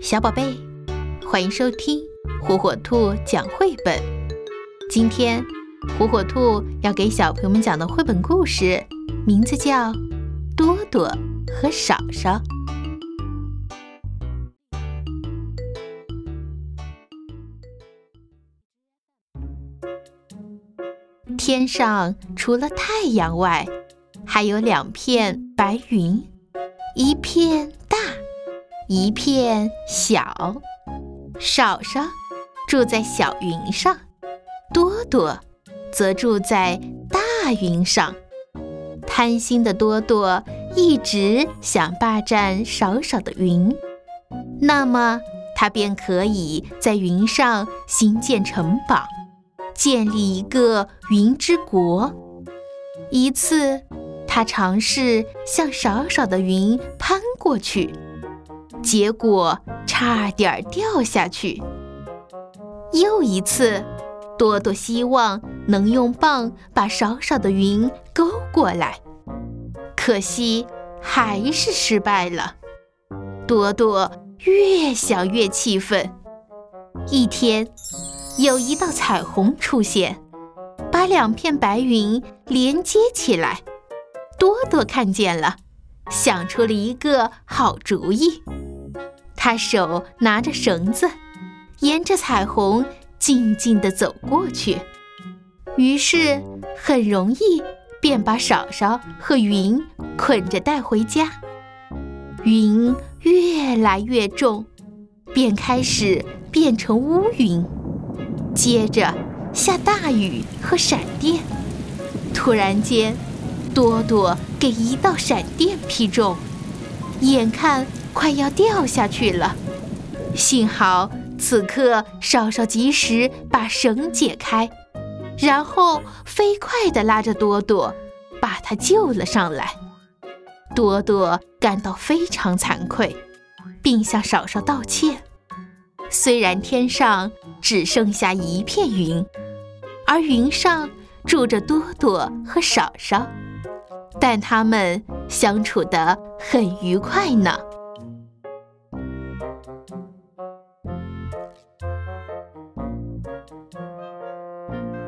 小宝贝，欢迎收听火火兔讲绘本。今天，火火兔要给小朋友们讲的绘本故事，名字叫《多多和少少》。天上除了太阳外，还有两片白云，一片大，一片小。少少住在小云上，多多则住在大云上。贪心的多多一直想霸占少少的云，那么他便可以在云上兴建城堡。建立一个云之国。一次，他尝试向少少的云攀过去，结果差点掉下去。又一次，多多希望能用棒把少少的云勾过来，可惜还是失败了。多多越想越气愤。一天。有一道彩虹出现，把两片白云连接起来。多多看见了，想出了一个好主意。他手拿着绳子，沿着彩虹静静地走过去。于是很容易便把少少和云捆着带回家。云越来越重，便开始变成乌云。接着下大雨和闪电，突然间，多多给一道闪电劈中，眼看快要掉下去了。幸好此刻少少及时把绳解开，然后飞快地拉着多多，把他救了上来。多多感到非常惭愧，并向少少道歉。虽然天上只剩下一片云，而云上住着多多和少少，但他们相处得很愉快呢。thank you